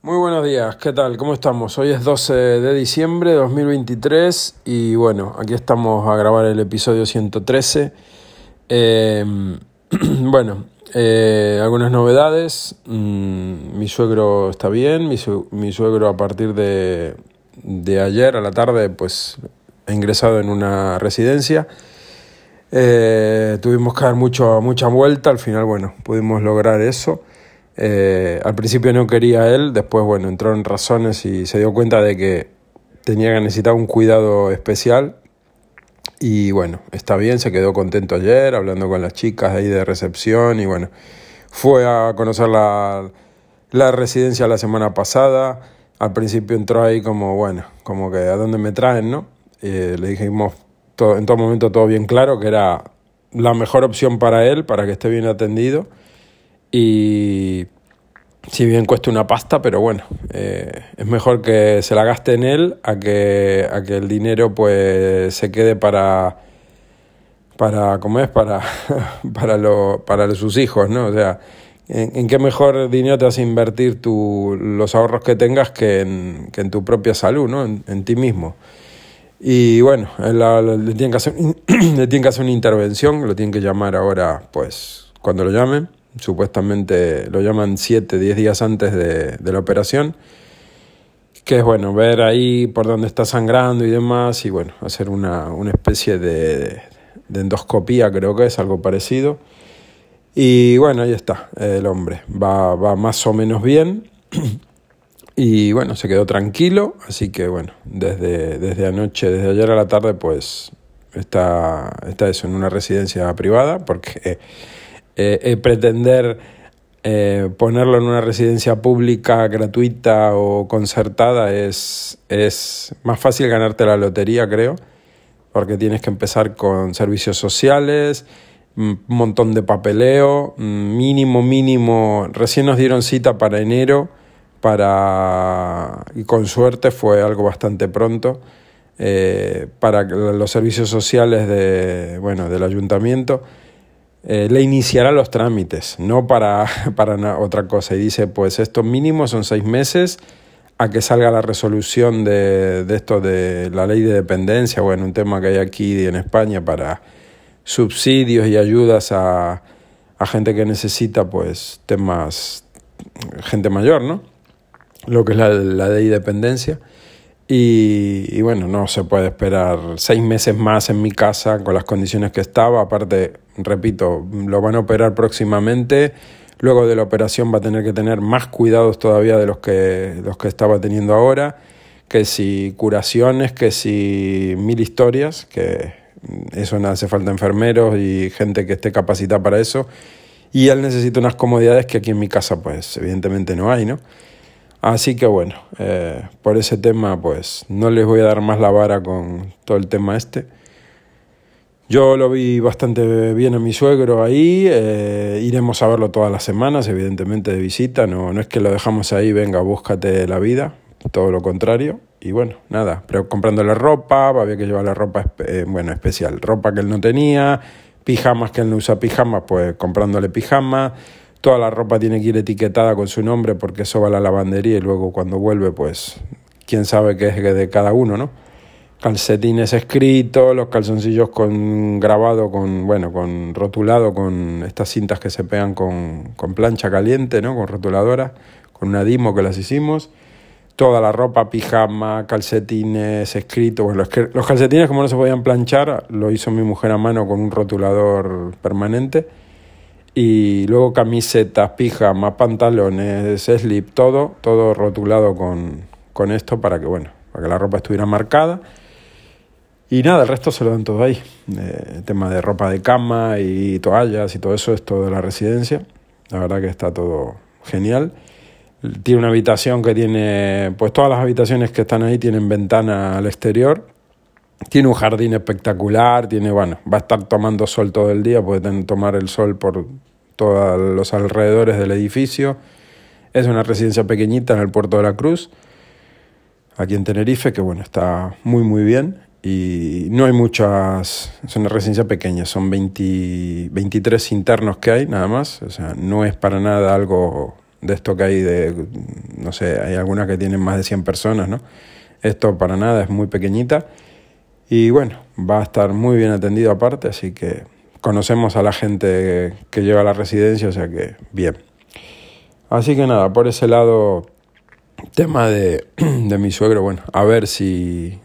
Muy buenos días, ¿qué tal? ¿Cómo estamos? Hoy es 12 de diciembre de 2023 y bueno, aquí estamos a grabar el episodio 113. Eh, bueno, eh, algunas novedades. Mm, mi suegro está bien, mi, mi suegro a partir de, de, ayer a la tarde pues ha ingresado en una residencia. Eh, tuvimos que dar mucho, mucha vuelta, al final bueno, pudimos lograr eso. Eh, al principio no quería él, después bueno, entró en razones y se dio cuenta de que tenía que necesitar un cuidado especial. Y bueno, está bien, se quedó contento ayer hablando con las chicas ahí de recepción y bueno, fue a conocer la, la residencia la semana pasada. Al principio entró ahí como, bueno, como que a dónde me traen, ¿no? Eh, le dijimos todo, en todo momento todo bien claro que era la mejor opción para él, para que esté bien atendido y si bien cuesta una pasta, pero bueno, eh, es mejor que se la gaste en él a que, a que el dinero pues se quede para, para ¿cómo es? Para, para, lo, para sus hijos, ¿no? O sea, ¿en, qué mejor dinero te vas a invertir tu, los ahorros que tengas que en, que en tu propia salud, ¿no? En, en ti mismo. Y bueno, le, tienen que hacer, le tienen que hacer una intervención, lo tienen que llamar ahora, pues, cuando lo llamen supuestamente lo llaman 7, 10 días antes de, la operación, que es bueno, ver ahí por dónde está sangrando y demás, y bueno, hacer una, una especie de, de, endoscopía, creo que es algo parecido. Y bueno, ahí está, el hombre, va, va más o menos bien. Y bueno, se quedó tranquilo, así que bueno, desde, desde anoche, desde ayer a la tarde, pues está, está eso, en una residencia privada, porque eh, eh, pretender eh, ponerlo en una residencia pública, gratuita o concertada es, es más fácil ganarte la lotería, creo, porque tienes que empezar con servicios sociales, un montón de papeleo, mínimo, mínimo, recién nos dieron cita para enero, para, y con suerte fue algo bastante pronto, para los servicios sociales de, bueno, del ayuntamiento eh, le iniciará los trámites, no para, para otra cosa. Y dice, pues esto mínimo son seis meses a que salga la resolución de, de esto de la ley de dependencia, bueno, un tema que hay aquí en España para subsidios y ayudas a, a gente que necesita, pues, temas, gente mayor, ¿no? Lo que es la, la ley de dependencia. Y, bueno, no se puede esperar seis meses más en mi casa con las condiciones que estaba. Aparte, repito, lo van a operar próximamente. Luego de la operación va a tener que tener más cuidados todavía de los que, los que estaba teniendo ahora. Que si curaciones, que si mil historias, que eso no hace falta enfermeros y gente que esté capacitada para eso. Y él necesita unas comodidades que aquí en mi casa, pues evidentemente no hay, ¿no? Así que bueno, eh, por ese tema pues no les voy a dar más la vara con todo el tema este. Yo lo vi bastante bien a mi suegro ahí, eh, iremos a verlo todas las semanas, evidentemente de visita, no, no es que lo dejamos ahí, venga, búscate la vida, todo lo contrario. Y bueno, nada, pero comprándole ropa, había que llevarle ropa eh, bueno, especial, ropa que él no tenía, pijamas que él no usa pijamas, pues comprándole pijamas Toda la ropa tiene que ir etiquetada con su nombre porque eso va a la lavandería y luego cuando vuelve, pues quién sabe qué es de cada uno, ¿no? Calcetines escritos, los calzoncillos con grabado, con, bueno, con rotulado, con estas cintas que se pegan con, con plancha caliente, ¿no? Con rotuladora, con una Dimo que las hicimos. Toda la ropa, pijama, calcetines escritos. Bueno, los, los calcetines como no se podían planchar, lo hizo mi mujer a mano con un rotulador permanente y luego camisetas, pijamas, pantalones, slip, todo, todo rotulado con, con esto para que, bueno, para que la ropa estuviera marcada. Y nada, el resto se lo dan todo ahí. Eh, tema de ropa de cama y toallas y todo eso es todo de la residencia. La verdad que está todo genial. Tiene una habitación que tiene, pues todas las habitaciones que están ahí tienen ventana al exterior. Tiene un jardín espectacular, tiene, bueno, va a estar tomando sol todo el día, puede tomar el sol por todos los alrededores del edificio. Es una residencia pequeñita en el puerto de la Cruz, aquí en Tenerife, que bueno, está muy muy bien. Y no hay muchas, es una residencia pequeña, son 20, 23 internos que hay nada más, o sea, no es para nada algo, de esto que hay de, no sé, hay algunas que tienen más de 100 personas, ¿no? Esto para nada es muy pequeñita y bueno, va a estar muy bien atendido aparte, así que conocemos a la gente que lleva la residencia, o sea que bien. Así que nada, por ese lado, tema de, de mi suegro, bueno, a ver si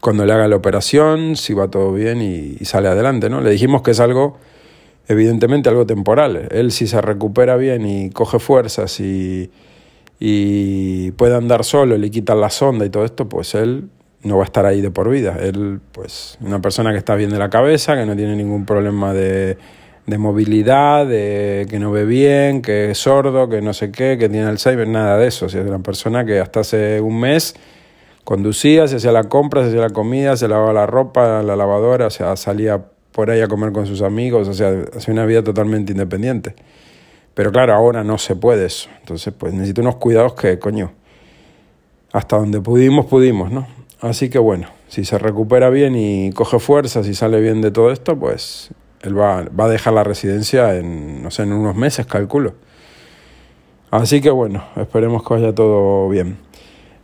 cuando le haga la operación, si va todo bien y, y sale adelante, ¿no? Le dijimos que es algo evidentemente algo temporal. Él si se recupera bien y coge fuerzas y, y puede andar solo, le quitan la sonda y todo esto, pues él no va a estar ahí de por vida. Él, pues, una persona que está bien de la cabeza, que no tiene ningún problema de, de movilidad, de que no ve bien, que es sordo, que no sé qué, que tiene Alzheimer, nada de eso. O sea, es una persona que hasta hace un mes conducía, se hacía la compra, se hacía la comida, se lavaba la ropa, la lavadora, o sea, salía por ahí a comer con sus amigos, o sea, hace una vida totalmente independiente. Pero claro, ahora no se puede eso. Entonces, pues necesito unos cuidados que, coño, hasta donde pudimos, pudimos, ¿no? Así que bueno, si se recupera bien y coge fuerzas y sale bien de todo esto, pues él va, va a dejar la residencia en, no sé, en unos meses, calculo. Así que bueno, esperemos que vaya todo bien.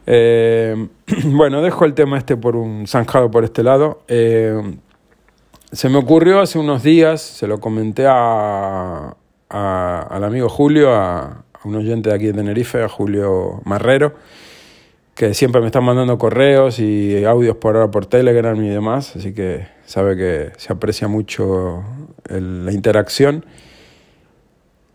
Eh, bueno, dejo el tema este por un zanjado por este lado. Eh, se me ocurrió hace unos días, se lo comenté a, al amigo Julio, a, un oyente de aquí de Tenerife, a Julio Marrero, que siempre me están mandando correos y audios por ahora por Telegram y demás, así que sabe que se aprecia mucho la interacción.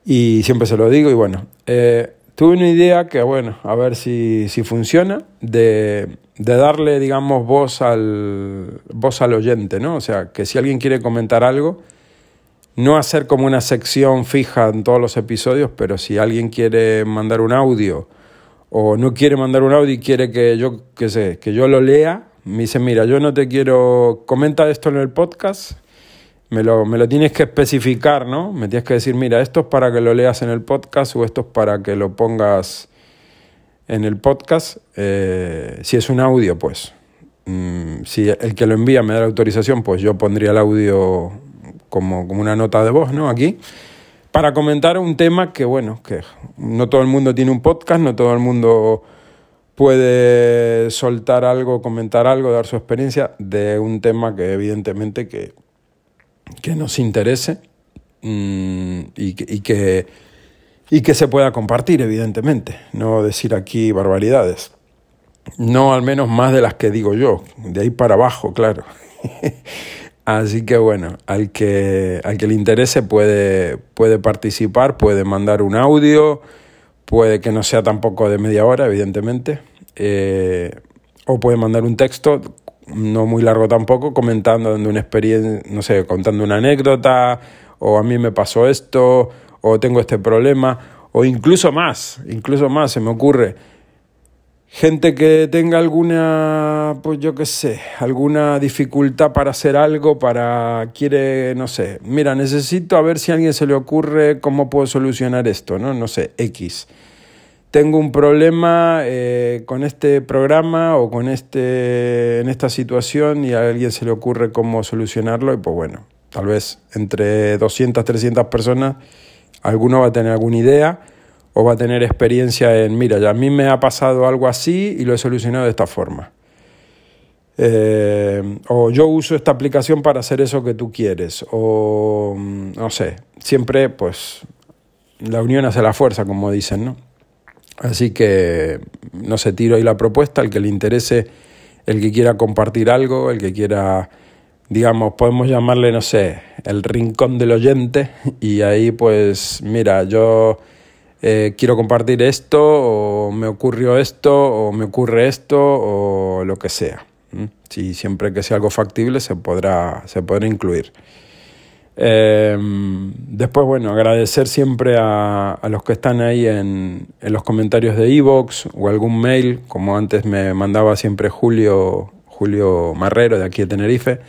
Y siempre se lo digo y bueno, eh, tuve una idea que, bueno, a ver si, si funciona, de, de, darle, digamos, voz al, voz al oyente, ¿no? O sea, que si alguien quiere comentar algo, no hacer como una sección fija en todos los episodios, pero si alguien quiere mandar un audio o no quiere mandar un audio y quiere que yo, qué sé, que yo lo lea, me dice, mira, yo no te quiero, comenta esto en el podcast, me lo, me lo tienes que especificar, ¿no? Me tienes que decir, mira, esto es para que lo leas en el podcast o esto es para que lo pongas en el podcast. Eh, si es un audio, pues, mm, si el que lo envía me da la autorización, pues yo pondría el audio como, como una nota de voz, ¿no? Aquí para comentar un tema que, bueno, que no todo el mundo tiene un podcast, no todo el mundo puede soltar algo, comentar algo, dar su experiencia de un tema que evidentemente que que nos interese mm, y, y, que, y que se pueda compartir, evidentemente, no decir aquí barbaridades. No al menos más de las que digo yo, de ahí para abajo, claro. Así que bueno, al que, al que le interese puede, puede participar, puede mandar un audio, puede que no sea tampoco de media hora, evidentemente, eh, o puede mandar un texto no muy largo tampoco, comentando dando una experiencia, no sé, contando una anécdota, o a mí me pasó esto, o tengo este problema, o incluso más, incluso más, se me ocurre. Gente que tenga alguna, pues yo qué sé, alguna dificultad para hacer algo, para, quiere, no sé, mira, necesito a ver si a alguien se le ocurre cómo puedo solucionar esto, ¿no? No sé, X tengo un problema eh, con este programa o con este, en esta situación y a alguien se le ocurre cómo solucionarlo y pues bueno, tal vez entre 200, 300 personas alguno va a tener alguna idea o va a tener experiencia en, mira, ya a mí me ha pasado algo así y lo he solucionado de esta forma. Eh, o yo uso esta aplicación para hacer eso que tú quieres. O mm, no sé, siempre pues la unión hace la fuerza, como dicen, ¿no? Así que no sé, tiro ahí la propuesta, el que le interese, el que quiera compartir algo, el que quiera, digamos, podemos llamarle, no sé, el rincón del oyente y ahí pues, mira, yo eh, quiero compartir esto o me ocurrió esto o me ocurre esto o lo que sea. Si siempre que sea algo factible se podrá, se podrá incluir. Eh, después, bueno, agradecer siempre a, los que están ahí en, en los comentarios de Evox o algún mail, como antes me mandaba siempre Julio, Julio Marrero de aquí de Tenerife,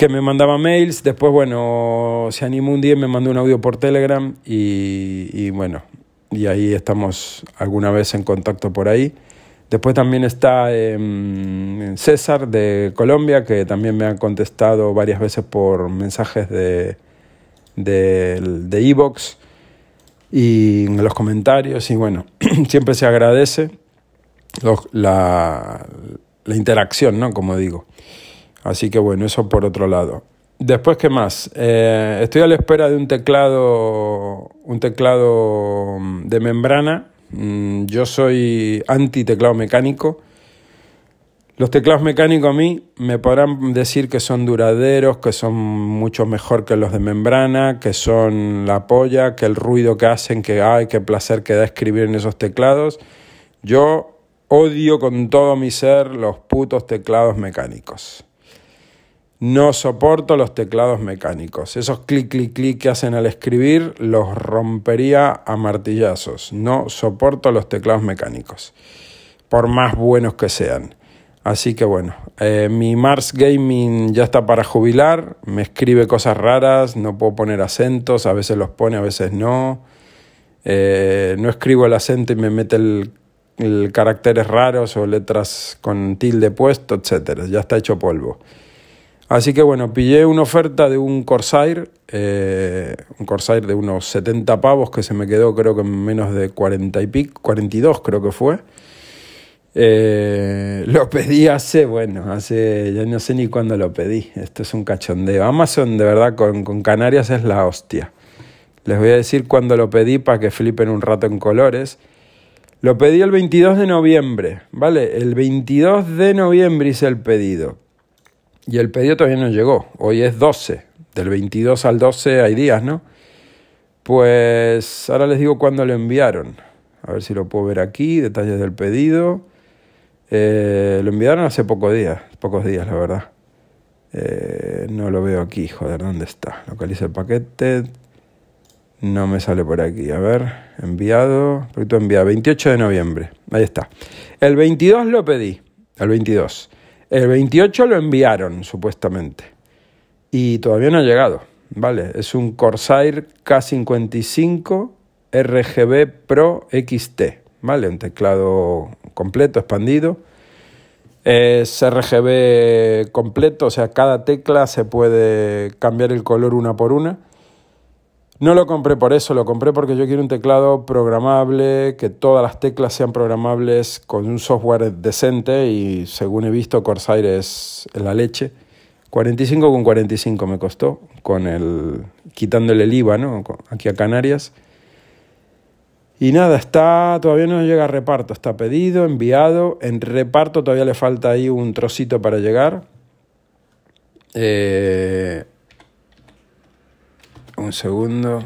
que me mandaba mails. Después, bueno, se animó un día y me mandó un audio por Telegram y, y bueno, y ahí estamos alguna vez en contacto por ahí. Después también está em, César de Colombia, que también me ha contestado varias veces por mensajes de de Evox. y en los comentarios y bueno, siempre se agradece la, la, interacción, ¿no? Como digo. Así que bueno, eso por otro lado. Después, ¿qué más? Eh, estoy a la espera de un teclado, un teclado de membrana. Mm, yo soy anti teclado mecánico. Los teclados mecánicos a mí me podrán decir que son duraderos, que son mucho mejor que los de membrana, que son la polla, que el ruido que hacen, que ay, qué placer que da escribir en esos teclados. Yo odio con todo mi ser los putos teclados mecánicos. No soporto los teclados mecánicos. Esos clic, clic, clic que hacen al escribir los rompería a martillazos. No soporto los teclados mecánicos, por más buenos que sean. Así que bueno, eh, mi Mars Gaming ya está para jubilar, me escribe cosas raras, no puedo poner acentos, a veces los pone, a veces no. Eh, no escribo el acento y me mete el, caracteres raros o letras con tilde puesto, etc. Ya está hecho polvo. Así que bueno, pillé una oferta de un Corsair, eh, un Corsair de unos 70 pavos que se me quedó creo que en menos de 40 y pico, 42 creo que fue. Eh, lo pedí hace, bueno, hace, ya no sé ni cuándo lo pedí, esto es un cachondeo. Amazon de verdad con, con Canarias es la hostia. Les voy a decir cuándo lo pedí para que flipen un rato en colores. Lo pedí el 22 de noviembre, ¿vale? El 22 de noviembre hice el pedido. Y el pedido todavía no llegó. Hoy es 12. Del 22 al 12 hay días, ¿no? Pues ahora les digo cuándo lo enviaron. A ver si lo puedo ver aquí. Detalles del pedido. Eh, lo enviaron hace pocos días. Pocos días, la verdad. Eh, no lo veo aquí. Joder, ¿dónde está? Localiza el paquete. No me sale por aquí. A ver, enviado. Proyecto enviado. 28 de noviembre. Ahí está. El 22 lo pedí. El 22. El 28 lo enviaron, supuestamente. Y todavía no ha llegado. Vale, es un Corsair K55 RGB Pro XT. Vale, un teclado completo, expandido. Es RGB completo, o sea, cada tecla se puede cambiar el color una por una. No lo compré por eso, lo compré porque yo quiero un teclado programable, que todas las teclas sean programables con un software decente y según he visto Corsair es la leche. 45 con 45 me costó, con el quitándole el IVA, ¿no? Aquí a Canarias. Y nada, está todavía no llega a reparto, está pedido, enviado, en reparto todavía le falta ahí un trocito para llegar. Eh, un segundo.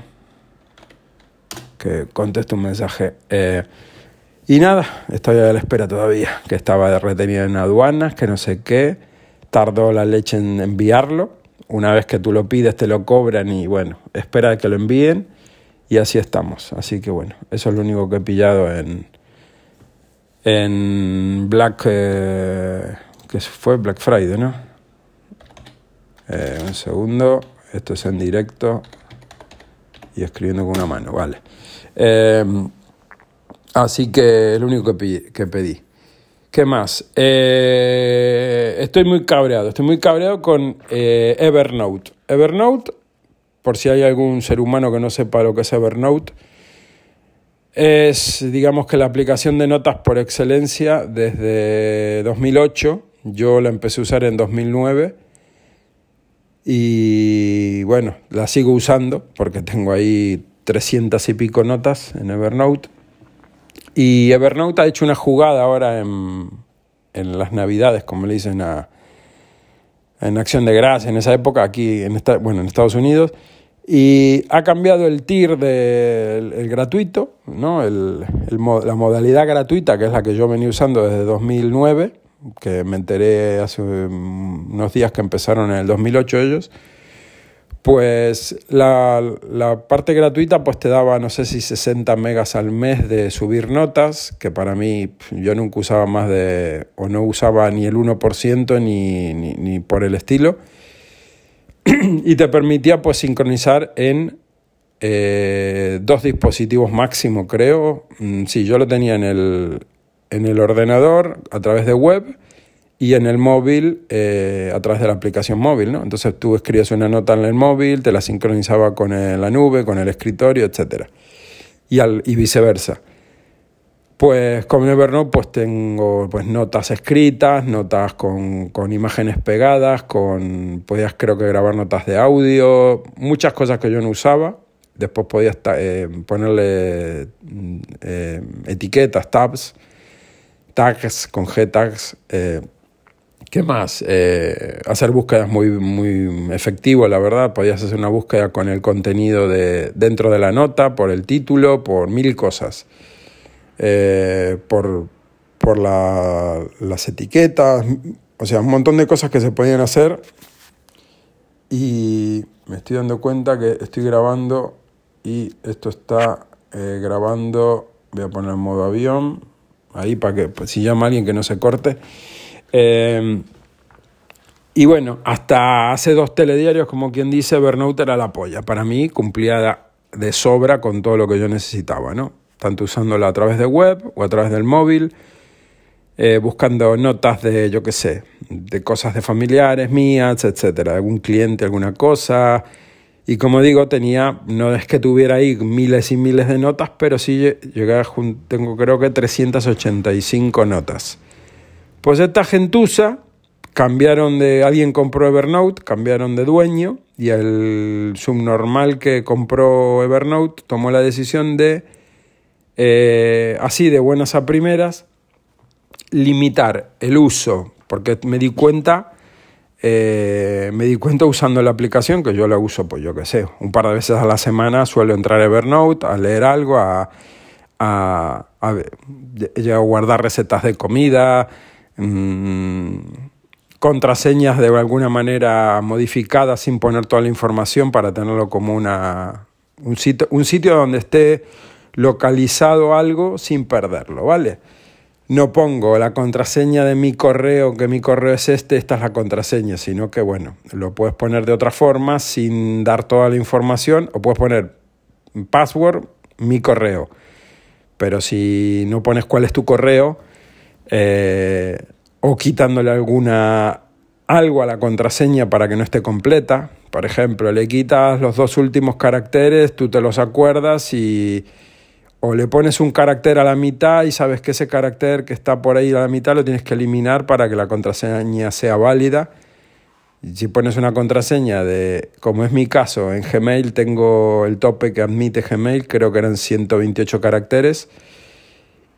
Que contesto un mensaje. Eh, y nada, estoy a la espera todavía. Que estaba retenido en aduanas, que no sé qué. Tardó la leche en enviarlo. Una vez que tú lo pides, te lo cobran y bueno, espera que lo envíen. Y así estamos. Así que bueno, eso es lo único que he pillado en, en Black. Eh, que fue Black Friday, ¿no? Eh, un segundo. Esto es en directo y escribiendo con una mano, vale. Em, así que es lo único que, pedí. ¿Qué más? Eh, estoy muy cabreado, estoy muy cabreado con eh, Evernote. Evernote, por si hay algún ser humano que no sepa lo que es Evernote, es, digamos que la aplicación de notas por excelencia desde 2008. Yo la empecé a usar en 2009 y bueno, la sigo usando porque tengo ahí 300 y pico notas en Evernote. Y Evernote ha hecho una jugada ahora en, en las Navidades, como le dicen a, en Acción de Gracia, en esa época, aquí en, esta, bueno, en Estados Unidos. Y ha cambiado el tier del gratuito, ¿no? El, el, la modalidad gratuita, que es la que yo venía usando desde 2009 que me enteré hace unos días que empezaron en el 2008 ellos, pues la, parte gratuita pues te daba no sé si 60 megas al mes de subir notas, que para mí yo nunca usaba más de, o no usaba ni el 1% ni, ni, por el estilo, y te permitía pues sincronizar en eh, dos dispositivos máximo creo, mm, sí, yo lo tenía en el, en el ordenador a través de web y en el móvil eh, a través de la aplicación móvil. ¿no? Entonces tú escribías una nota en el móvil, te la sincronizaba con la nube, con el escritorio, etc. y, al, y viceversa. Pues con Evernote pues tengo pues notas escritas, notas con, con, imágenes pegadas, con podías creo que grabar notas de audio, muchas cosas que yo no usaba. Después podías eh, ponerle mm, eh, etiquetas, tabs, tags con G tags. Eh, ¿Qué más? Eh, hacer búsquedas muy, muy efectivo, la verdad. Podías hacer una búsqueda con el contenido de, dentro de la nota, por el título, por mil cosas. Eh, por, por las etiquetas, o sea, un montón de cosas que se podían hacer. Y me estoy dando cuenta que estoy grabando y esto está grabando, voy a poner en modo avión, ahí para que pues, si llama alguien que no se corte. Eh, y bueno, hasta hace dos telediarios, como quien dice, Evernote era la polla. Para mí cumplía de sobra con todo lo que yo necesitaba, ¿no? tanto usándola a través de web o a través del móvil, eh, buscando notas de, yo qué sé, de cosas de familiares mías, etcétera, algún cliente, alguna cosa. Y como digo, tenía, no es que tuviera ahí miles y miles de notas, pero sí llegué a, tengo creo que 385 notas. Pues esta gentuza cambiaron de, alguien compró Evernote, cambiaron de dueño y el subnormal que compró Evernote tomó la decisión de eh, así de buenas a primeras, limitar el uso, porque me di cuenta, eh, me di cuenta usando la aplicación, que yo la uso, pues yo qué sé, un par de veces a la semana suelo entrar a Evernote, a leer algo, a, a, a, guardar recetas de comida, mm, contraseñas de alguna manera modificadas sin poner toda la información para tenerlo como una, un, sitio, un sitio donde esté localizado algo sin perderlo, ¿vale? No pongo la contraseña de mi correo, que mi correo es este, esta es la contraseña, sino que, bueno, lo puedes poner de otra forma sin dar toda la información o puedes poner password, mi correo. Pero si no pones cuál es tu correo eh, o quitándole alguna algo a la contraseña para que no esté completa, por ejemplo, le quitas los dos últimos caracteres, tú te los acuerdas y o le pones un carácter a la mitad y sabes que ese carácter que está por ahí a la mitad lo tienes que eliminar para que la contraseña sea válida. Si pones una contraseña de, como es mi caso, en Gmail tengo el tope que admite Gmail, creo que eran 128 caracteres,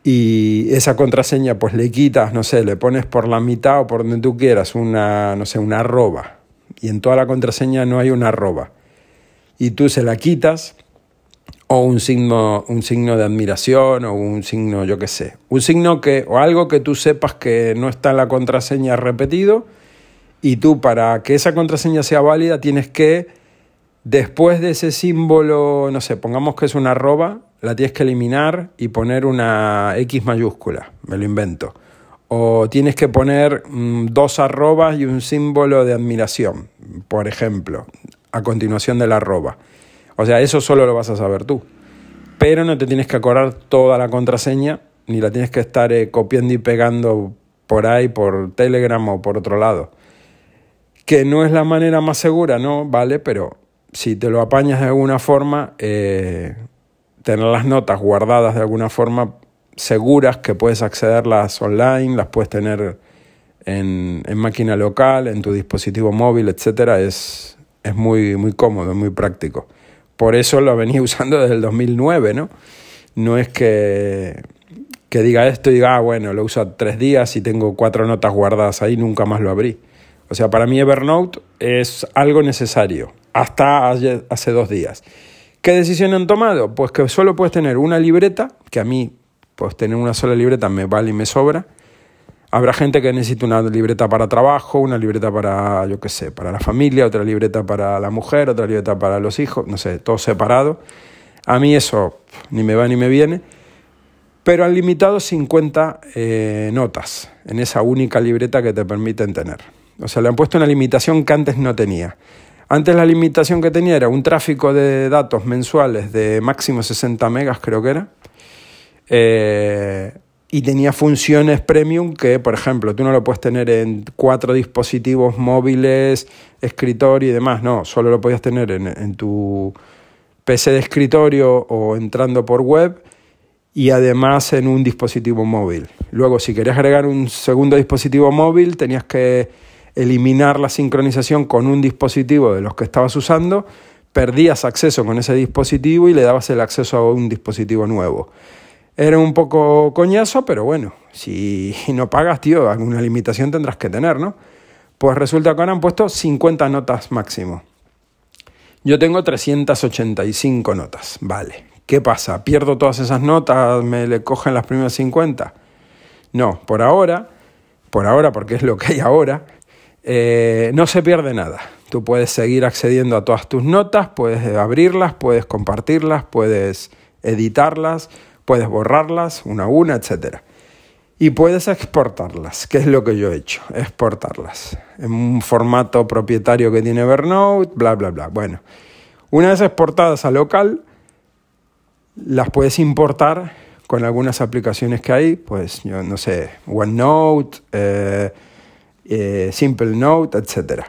y esa contraseña pues le quitas, no sé, le pones por la mitad o por donde tú quieras una, no sé, una arroba, y en toda la contraseña no hay una arroba, y tú se la quitas, o un signo, un signo de admiración o un signo, yo qué sé, un signo que o algo que tú sepas que no está en la contraseña repetido y tú para que esa contraseña sea válida tienes que después de ese símbolo, no sé, pongamos que es una arroba, la tienes que eliminar y poner una X mayúscula, me lo invento. O tienes que poner mm, dos arrobas y un símbolo de admiración, por ejemplo, a continuación de la arroba. O sea, eso solo lo vas a saber tú. Pero no te tienes que acordar toda la contraseña, ni la tienes que estar eh, copiando y pegando por ahí, por Telegram o por otro lado. Que no es la manera más segura, ¿no? Vale, pero si te lo apañas de alguna forma, eh, tener las notas guardadas de alguna forma seguras, que puedes accederlas online, las puedes tener en, en máquina local, en tu dispositivo móvil, etcétera, es, es muy, muy cómodo, muy práctico. Por eso lo venía usando desde el 2009, ¿no? No es que, que diga esto y diga, ah, bueno, lo uso tres días y tengo cuatro notas guardadas ahí, nunca más lo abrí. O sea, para mí Evernote es algo necesario, hasta hace dos días. ¿Qué decisión han tomado? Pues que solo puedes tener una libreta, que a mí, pues tener una sola libreta me vale y me sobra, Habrá gente que necesita una libreta para trabajo, una libreta para, yo qué sé, para la familia, otra libreta para la mujer, otra libreta para los hijos, no sé, todo separado. A mí eso ni me va ni me viene. Pero han limitado 50 eh, notas en esa única libreta que te permiten tener. O sea, le han puesto una limitación que antes no tenía. Antes la limitación que tenía era un tráfico de datos mensuales de máximo 60 megas, creo que era. Eh, y tenía funciones premium que, por ejemplo, tú no lo puedes tener en cuatro dispositivos móviles, escritorio y demás, no, solo lo podías tener en, tu PC de escritorio o entrando por web y además en un dispositivo móvil. Luego, si querías agregar un segundo dispositivo móvil, tenías que eliminar la sincronización con un dispositivo de los que estabas usando, perdías acceso con ese dispositivo y le dabas el acceso a un dispositivo nuevo. Era un poco coñazo, pero bueno, si no pagas, tío, alguna limitación tendrás que tener, ¿no? Pues resulta que ahora han puesto 50 notas máximo. Yo tengo 385 notas, vale. ¿Qué pasa? ¿Pierdo todas esas notas? ¿Me le cogen las primeras 50? No, por ahora, por ahora, porque es lo que hay ahora, eh, no se pierde nada. Tú puedes seguir accediendo a todas tus notas, puedes abrirlas, puedes compartirlas, puedes editarlas, puedes borrarlas una a una, etc. Y puedes exportarlas, que es lo que yo he hecho, exportarlas en un formato propietario que tiene Evernote, bla, bla, bla. Bueno, una vez exportadas a local, las puedes importar con algunas aplicaciones que hay, pues yo no sé, OneNote, eh, eh, Simple Note, etc.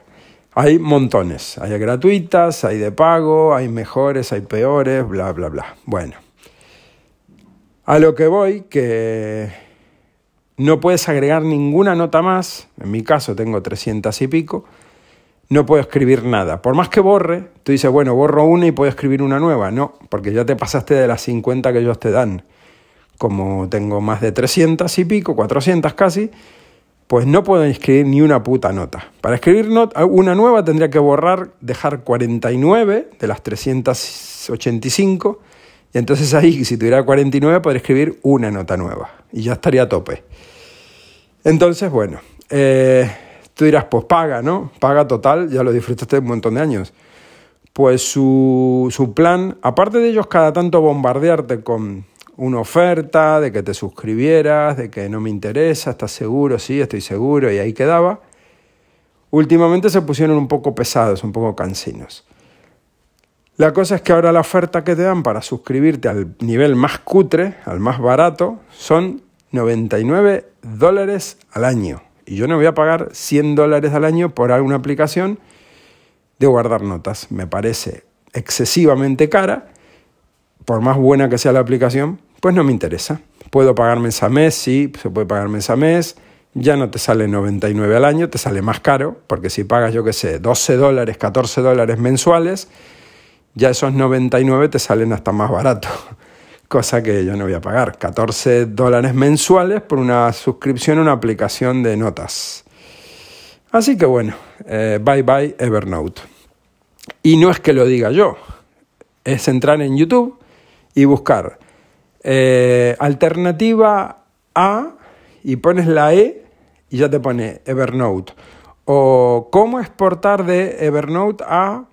Hay montones, hay gratuitas, hay de pago, hay mejores, hay peores, bla, bla, bla. Bueno, a lo que voy, que no puedes agregar ninguna nota más, en mi caso tengo 300 y pico, no puedo escribir nada. Por más que borre, tú dices, bueno, borro una y puedo escribir una nueva. No, porque ya te pasaste de las 50 que ellos te dan. Como tengo más de 300 y pico, 400 casi, pues no puedo escribir ni una puta nota. Para escribir una nueva tendría que borrar, dejar 49 de las 385, y entonces ahí, si tuviera 49, podría escribir una nota nueva, y ya estaría a tope. Entonces, bueno, eh, Tú dirás, pues paga, ¿no? Paga total, ya lo disfrutaste un montón de años. Pues su, su plan, aparte de ellos cada tanto bombardearte con una oferta, de que te suscribieras, de que no me interesa, estás seguro, sí, estoy seguro, y ahí quedaba, últimamente se pusieron un poco pesados, un poco cansinos. La cosa es que ahora la oferta que te dan para suscribirte al nivel más cutre, al más barato, son 99 dólares al año y yo no voy a pagar 100 dólares al año por alguna aplicación de guardar notas. Me parece excesivamente cara, por más buena que sea la aplicación, pues no me interesa. Puedo pagar mes a mes, sí, se puede pagar mes a mes, ya no te sale 99 al año, te sale más caro, porque si pagas, yo qué sé, 12 dólares, 14 dólares mensuales, ya esos 99 te salen hasta más barato cosa que yo no voy a pagar. 14 dólares mensuales por una suscripción a una aplicación de notas. Así que bueno, eh, bye bye Evernote. Y no es que lo diga yo, es entrar en YouTube y buscar eh, alternativa A y pones la E y ya te pone Evernote. O cómo exportar de Evernote a,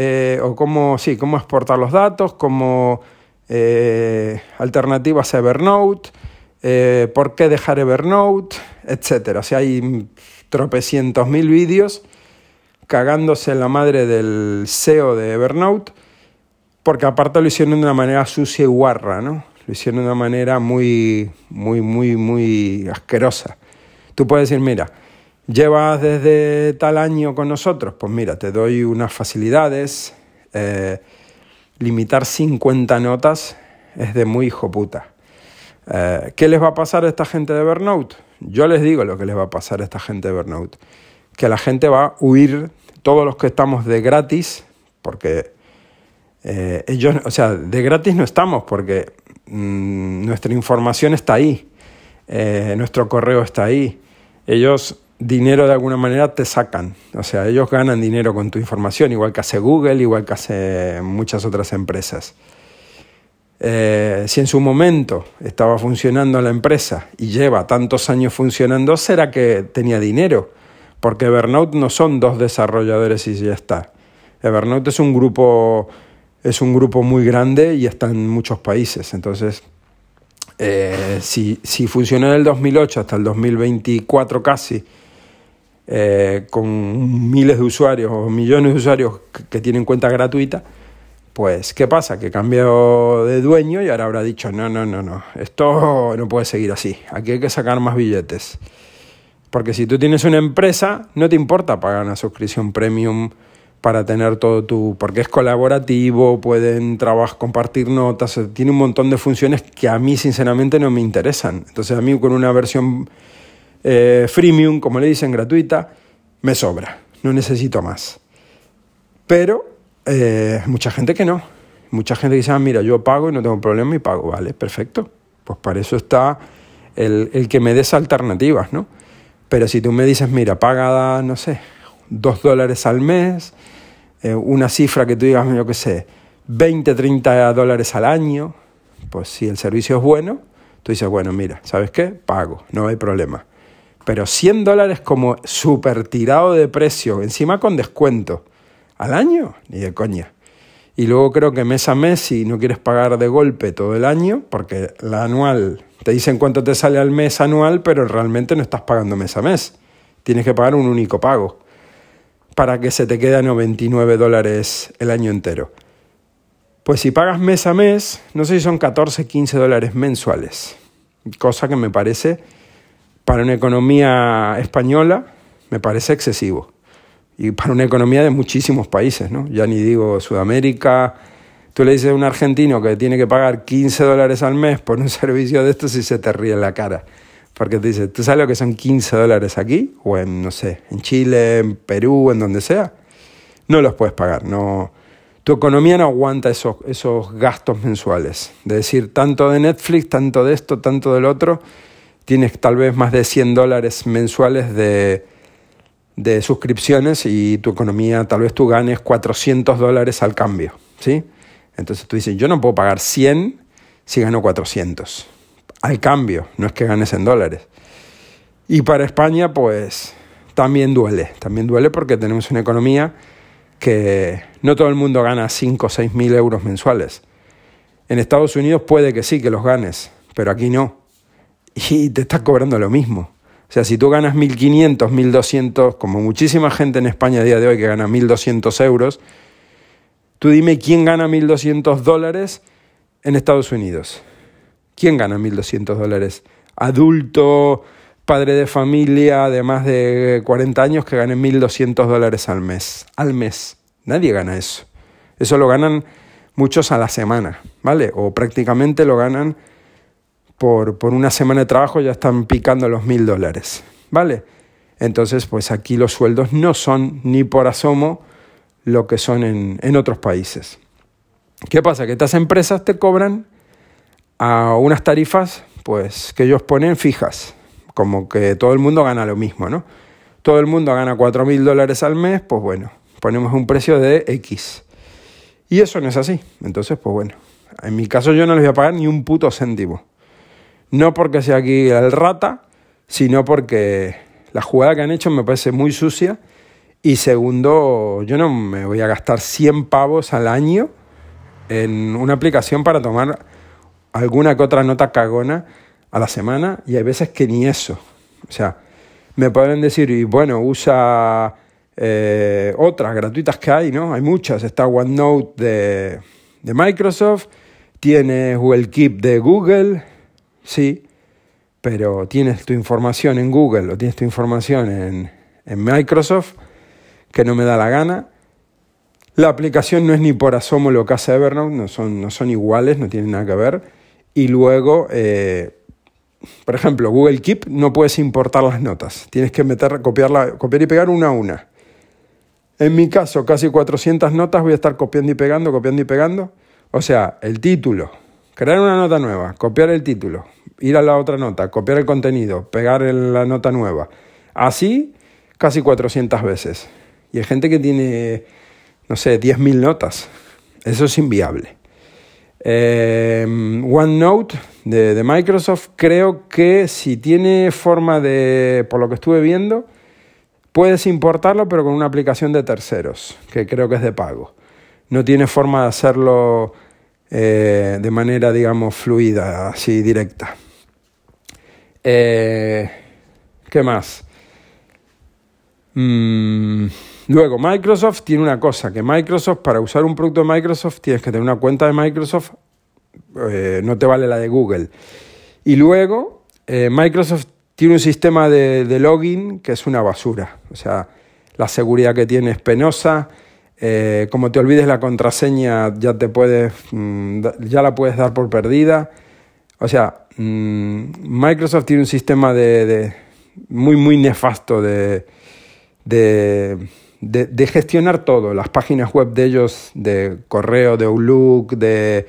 eh, o cómo, sí, cómo exportar los datos, cómo eh, alternativas a Evernote, eh, por qué dejar Evernote, etc. O sea, hay tropecientos mil vídeos cagándose en la madre del SEO de Evernote, porque aparte lo hicieron de una manera sucia y guarra, ¿no? Lo hicieron de una manera muy, muy, muy, muy asquerosa. Tú puedes decir, mira, llevas desde tal año con nosotros, pues mira, te doy unas facilidades, eh, limitar 50 notas es de muy hijo puta. Eh, ¿Qué les va a pasar a esta gente de Evernote? Yo les digo lo que les va a pasar a esta gente de Evernote. Que la gente va a huir, todos los que estamos de gratis, porque eh, ellos, o sea, de gratis no estamos, porque mm, nuestra información está ahí, nuestro correo está ahí. Ellos dinero de alguna manera te sacan. O sea, ellos ganan dinero con tu información, igual que hace Google, igual que hace muchas otras empresas. Eh, si en su momento estaba funcionando la empresa y lleva tantos años funcionando, será que tenía dinero, porque Evernote no son dos desarrolladores y ya está. Evernote es un grupo, es un grupo muy grande y está en muchos países. Entonces, eh, si, si funcionó en el 2008 hasta el 2024 casi, eh, con miles de usuarios o millones de usuarios que, tienen cuenta gratuita, pues ¿qué pasa? Que cambió de dueño y ahora habrá dicho, no, no, no, no, esto no puede seguir así, aquí hay que sacar más billetes. Porque si tú tienes una empresa, no te importa pagar una suscripción premium para tener todo tu... porque es colaborativo, pueden trabajar, compartir notas, tiene un montón de funciones que a mí sinceramente no me interesan. Entonces a mí con una versión eh, freemium, como le dicen, gratuita, me sobra, no necesito más. Pero eh, mucha gente que no. Mucha gente dice, ah, mira, yo pago y no tengo problema y pago, vale, perfecto. Pues para eso está el, el que me des alternativas, ¿no? Pero si tú me dices, mira, paga, no sé, dos dólares al mes, eh, una cifra que tú digas, yo qué sé, 20, 30 dólares al año, pues si el servicio es bueno, tú dices, bueno, mira, ¿sabes qué? Pago, no hay problema. Pero 100 dólares como súper tirado de precio, encima con descuento, al año, ni de coña. Y luego creo que mes a mes, si no quieres pagar de golpe todo el año, porque la anual, te dicen cuánto te sale al mes anual, pero realmente no estás pagando mes a mes. Tienes que pagar un único pago para que se te quede a 99 dólares el año entero. Pues si pagas mes a mes, no sé si son 14, 15 dólares mensuales. Cosa que me parece, para una economía española, me parece excesivo. Y para una economía de muchísimos países, ¿no? Ya ni digo Sudamérica. Tú le dices a un argentino que tiene que pagar 15 dólares al mes por un servicio de estos y se te ríe en la cara. Porque te dice, ¿tú sabes lo que son 15 dólares aquí? O en, no sé, en Chile, en Perú, en donde sea. No los puedes pagar. No, tu economía no aguanta esos, esos gastos mensuales. De decir, tanto de Netflix, tanto de esto, tanto del otro. Tienes tal vez más de 100 dólares mensuales de, de suscripciones y tu economía, tal vez tú ganes 400 dólares al cambio. ¿sí? Entonces tú dices, yo no puedo pagar 100 si gano 400 al cambio, no es que ganes en dólares. Y para España, pues también duele, también duele porque tenemos una economía que no todo el mundo gana 5 o 6 mil euros mensuales. En Estados Unidos puede que sí, que los ganes, pero aquí no. Y te estás cobrando lo mismo. O sea, si tú ganas 1.500, 1.200, como muchísima gente en España a día de hoy que gana 1.200 euros, tú dime quién gana 1.200 dólares en Estados Unidos. ¿Quién gana 1.200 dólares? Adulto, padre de familia de más de 40 años que gane 1.200 dólares al mes. Al mes. Nadie gana eso. Eso lo ganan muchos a la semana, ¿vale? O prácticamente lo ganan por, por una semana de trabajo, ya están picando los 1.000 dólares, ¿vale? Entonces, pues aquí los sueldos no son ni por asomo lo que son en, en otros países. ¿Qué pasa? Que estas empresas te cobran a unas tarifas pues que ellos ponen fijas, como que todo el mundo gana lo mismo, ¿no? Todo el mundo gana 4.000 dólares al mes, pues bueno, ponemos un precio de X. Y eso no es así. Entonces, pues bueno, en mi caso yo no les voy a pagar ni un puto céntimo. No porque sea aquí el rata, sino porque la jugada que han hecho me parece muy sucia. Y segundo, yo no me voy a gastar 100 pavos al año en una aplicación para tomar alguna que otra nota cagona a la semana y hay veces que ni eso. O sea, me pueden decir, y bueno, usa eh, otras gratuitas que hay, ¿no? Hay muchas. Está OneNote de, de Microsoft, tiene Google Keep de Google, sí, pero tienes tu información en Google o tienes tu información en, en Microsoft, que no me da la gana. La aplicación no es ni por asomo lo que hace Evernote, no son, no son iguales, no tienen nada que ver. Y luego, eh, por ejemplo, Google Keep no puedes importar las notas. Tienes que meter, copiarla, copiar y pegar una a una. En mi caso, casi 400 notas voy a estar copiando y pegando, copiando y pegando. O sea, el título, crear una nota nueva, copiar el título, ir a la otra nota, copiar el contenido, pegar la nota nueva. Así, casi 400 veces. Y hay gente que tiene, no sé, 10.000 notas. Eso es inviable. Eh, OneNote de, Microsoft, creo que si tiene forma de, por lo que estuve viendo, puedes importarlo, pero con una aplicación de terceros, que creo que es de pago. No tiene forma de hacerlo eh, de manera, digamos, fluida, así directa. Eh, ¿Qué más? Mm, luego, Microsoft tiene una cosa, que Microsoft, para usar un producto de Microsoft, tienes que tener una cuenta de Microsoft, eh, no te vale la de Google. Y luego, Microsoft tiene un sistema de, login que es una basura. O sea, la seguridad que tiene es penosa, Eh, como te olvides la contraseña, ya te puedes, mm, ya la puedes dar por perdida. O sea, mm, Microsoft tiene un sistema de, muy, muy nefasto de, de, de, gestionar todo, las páginas web de ellos, de correo, de Outlook, de,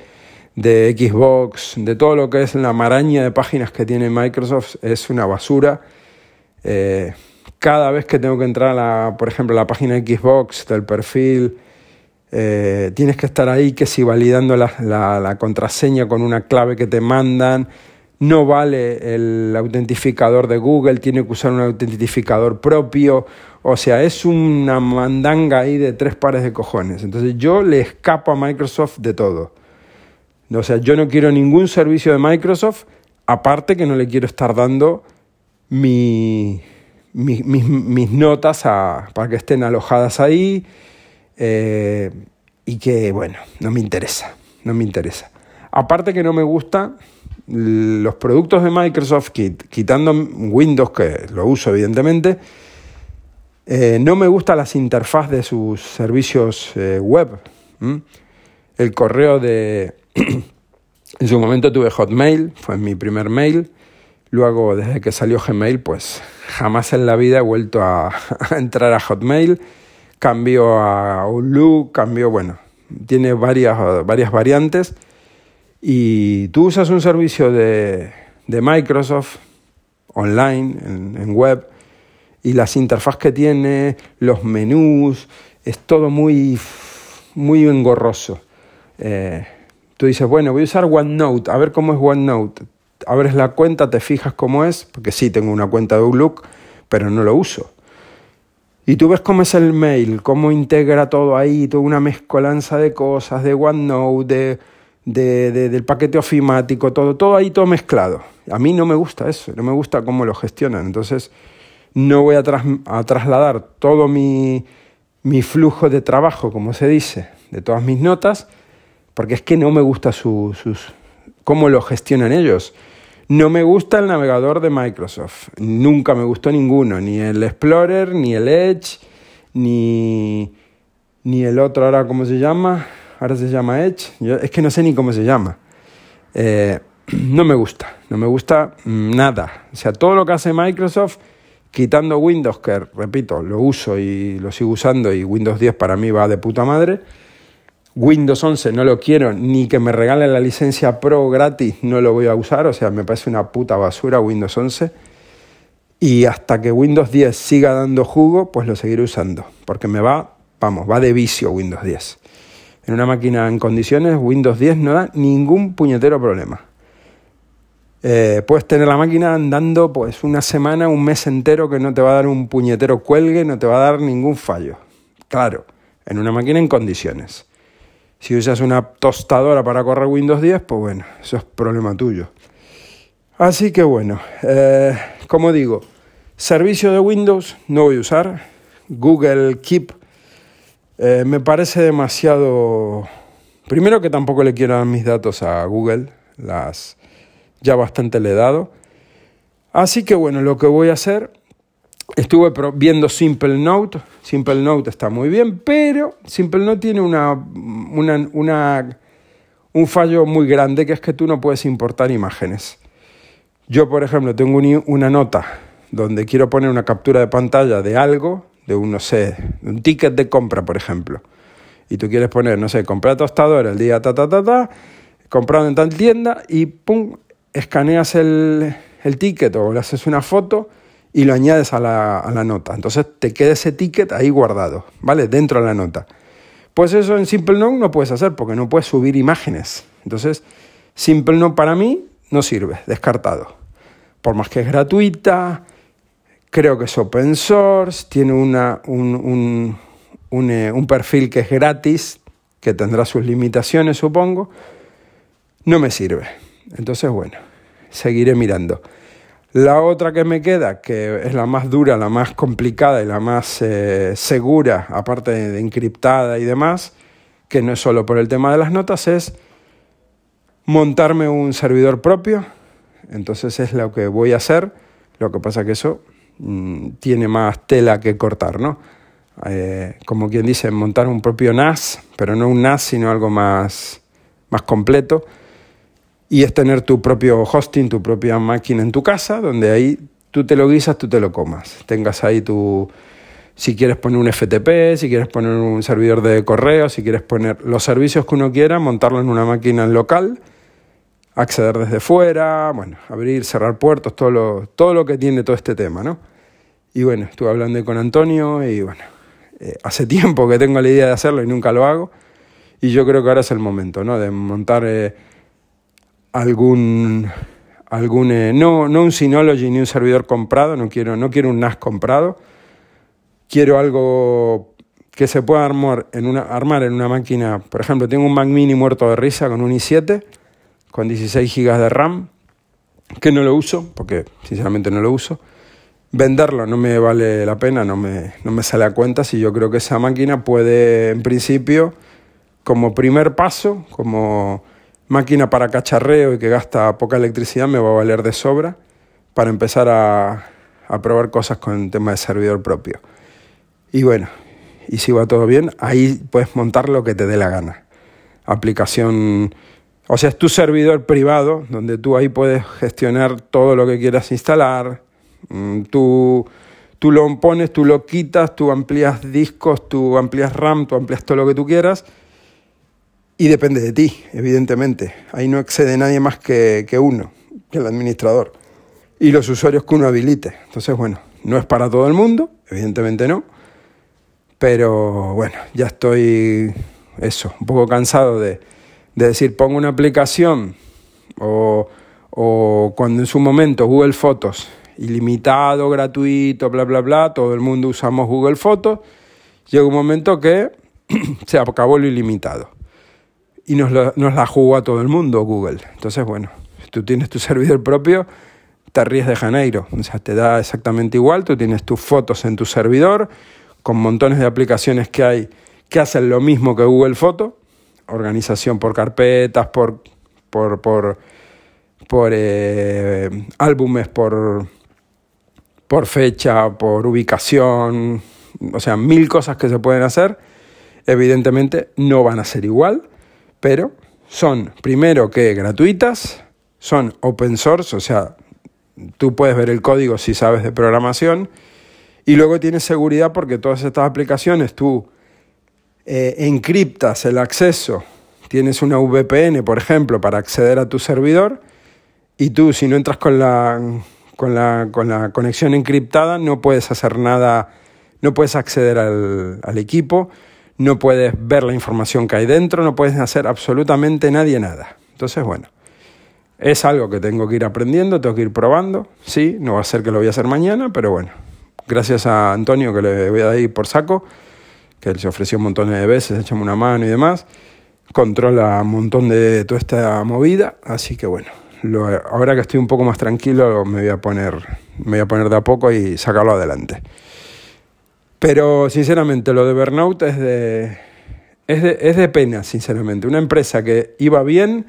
de Xbox, de todo lo que es la maraña de páginas que tiene Microsoft, es una basura. Eh, cada vez que tengo que entrar, a la, por ejemplo, a la página Xbox del perfil, eh, tienes que estar ahí que si validando la, la, contraseña con una clave que te mandan. No vale el autentificador de Google, tiene que usar un autentificador propio. O sea, es una mandanga ahí de tres pares de cojones. Entonces yo le escapo a Microsoft de todo. O sea, yo no quiero ningún servicio de Microsoft, aparte que no le quiero estar dando mi, mis, notas para que estén alojadas ahí eh, y que, bueno, no me interesa, no me interesa. Aparte que no me gusta los productos de Microsoft, quitando Windows, que lo uso evidentemente, eh, no me gusta las interfaz de sus servicios eh, web. El correo de, en su momento tuve Hotmail, fue mi primer mail. Luego, desde que salió Gmail, pues jamás en la vida he vuelto a, entrar a Hotmail. Cambió a Outlook, cambió, bueno, tiene varias, varias variantes. Y tú usas un servicio de, Microsoft online, en, web, y las interfaces que tiene, los menús, es todo muy, muy engorroso. Eh, Tú dices, bueno, voy a usar OneNote, a ver cómo es OneNote. Abres la cuenta, te fijas cómo es, porque sí tengo una cuenta de Outlook, pero no lo uso. Y tú ves cómo es el mail, cómo integra todo ahí, toda una mezcolanza de cosas, de OneNote, de, del paquete ofimático, todo, todo ahí, todo mezclado. A mí no me gusta eso, no me gusta cómo lo gestionan. Entonces, no voy a, trasladar todo mi, mi flujo de trabajo, como se dice, de todas mis notas, porque es que no me gusta sus, cómo lo gestionan ellos. No me gusta el navegador de Microsoft, nunca me gustó ninguno, ni el Explorer, ni el Edge, ni, ni el otro, ahora cómo se llama, ahora se llama Edge, es que no sé ni cómo se llama. Eh, no me gusta, no me gusta nada. O sea, todo lo que hace Microsoft, quitando Windows, que repito, lo uso y lo sigo usando y Windows 10 para mí va de puta madre, Windows 11 no lo quiero, ni que me regalen la licencia Pro gratis no lo voy a usar, o sea, me parece una puta basura Windows 11. Y hasta que Windows 10 siga dando jugo, pues lo seguiré usando, porque me va, vamos, va de vicio Windows 10. En una máquina en condiciones, Windows 10 no da ningún puñetero problema. Eh, puedes tener la máquina andando pues una semana, un mes entero que no te va a dar un puñetero cuelgue, no te va a dar ningún fallo. Claro, en una máquina en condiciones. Si usas una tostadora para correr Windows 10, pues bueno, eso es problema tuyo. Así que bueno, eh, como digo, servicio de Windows no voy a usar. Google Keep eh, me parece demasiado... Primero que tampoco le quiero dar mis datos a Google, las ya bastante le he dado. Así que bueno, lo que voy a hacer Estuve viendo Simple Note. Simple Note está muy bien, pero Simple Note tiene una, una, un fallo muy grande que es que tú no puedes importar imágenes. Yo, por ejemplo, tengo una nota donde quiero poner una captura de pantalla de algo, de un, no sé, un ticket de compra, por ejemplo. Y tú quieres poner, no sé, comprar tostador el día ta ta ta ta, comprado en tal tienda y pum, escaneas el, el ticket o le haces una foto y lo añades a la, nota. Entonces te queda ese ticket ahí guardado, ¿vale? Dentro de la nota. Pues eso en Simple Note no puedes hacer porque no puedes subir imágenes. Entonces, Simple Note para mí no sirve, descartado. Por más que es gratuita, creo que es open source, tiene una, un, un, eh, un perfil que es gratis, que tendrá sus limitaciones, supongo. No me sirve. Entonces, bueno, seguiré mirando. La otra que me queda, que es la más dura, la más complicada y la más eh, segura, aparte de, encriptada y demás, que no es solo por el tema de las notas, es montarme un servidor propio. Entonces es lo que voy a hacer. Lo que pasa que eso mm, tiene más tela que cortar, ¿no? eh, como quien dice, montar un propio NAS, pero no un NAS, sino algo más, más completo. Y es tener tu propio hosting, tu propia máquina en tu casa, donde ahí tú te lo guisas, tú te lo comas. Tengas ahí tu, si quieres poner un FTP, si quieres poner un servidor de correo, si quieres poner los servicios que uno quiera, montarlo en una máquina local, acceder desde fuera, bueno, abrir, cerrar puertos, todo lo, todo lo que tiene todo este tema, ¿no? Y bueno, estuve hablando con Antonio y bueno, eh, hace tiempo que tengo la idea de hacerlo y nunca lo hago. Y yo creo que ahora es el momento, ¿no? De montar eh, algún, algún eh, no, no un Synology ni un servidor comprado, no quiero, no quiero un NAS comprado. Quiero algo que se pueda armar en una, armar en una máquina. Por ejemplo, tengo un Mac Mini muerto de risa con un i7 con 16 GB de RAM, que no lo uso, porque sinceramente no lo uso venderlo no me vale la pena, no me, no me sale a cuenta si yo creo que esa máquina puede, en principio, como primer paso, como máquina para cacharreo y que gasta poca electricidad, me va a valer de sobra para empezar a, a probar cosas con el tema de servidor propio. Y bueno, y si va todo bien, ahí puedes montar lo que te dé la gana. Aplicación, o sea, es tu servidor privado, donde tú ahí puedes gestionar todo lo que quieras instalar, Mm, tú, tú lo pones, tú lo quitas, tú amplías discos, tú amplías RAM, tú amplías todo lo que tú quieras y depende de ti, evidentemente. Ahí no excede nadie más que, uno, que el administrador. Y los usuarios que uno habilite. Entonces, bueno, no es para todo el mundo, evidentemente no. Pero bueno, ya estoy, eso, un poco cansado de, de decir, pongo una aplicación o, o cuando en su momento Google Fotos ilimitado, gratuito, bla, bla, bla, todo el mundo usamos Google Fotos, llega un momento que se acabó lo ilimitado. Y nos, nos la jugó a todo el mundo Google. Entonces, bueno, si tú tienes tu servidor propio, te ríes de Janeiro. O sea, te da exactamente igual, tú tienes tus fotos en tu servidor, con montones de aplicaciones que hay que hacen lo mismo que Google Foto, organización por carpetas, por, por, por, por eh, álbumes, por por fecha, por ubicación, o sea, mil cosas que se pueden hacer. Evidentemente no van a ser igual, pero son, primero que gratuitas, son open source, o sea, tú puedes ver el código si sabes de programación, y luego tienes seguridad porque todas estas aplicaciones tú eh, encriptas el acceso, tienes una VPN, por ejemplo, para acceder a tu servidor, y tú si no entras con la con la, con la conexión encriptada no puedes hacer nada, no puedes acceder al, al equipo, no puedes ver la información que hay dentro, no puedes hacer absolutamente nadie nada. Entonces, bueno, es algo que tengo que ir aprendiendo, tengo que ir probando. Sí, no va a ser que lo voy a hacer mañana, pero bueno, gracias a Antonio que le voy a ir por saco, que él se ofreció un montón de veces, echame una mano y demás, controla un montón de toda esta movida, así que bueno, ahora que estoy un poco más tranquilo me voy a poner, me voy a poner de a poco y sacarlo adelante. Pero sinceramente lo de Burnout es de, es de, es de pena, sinceramente. Una empresa que iba bien,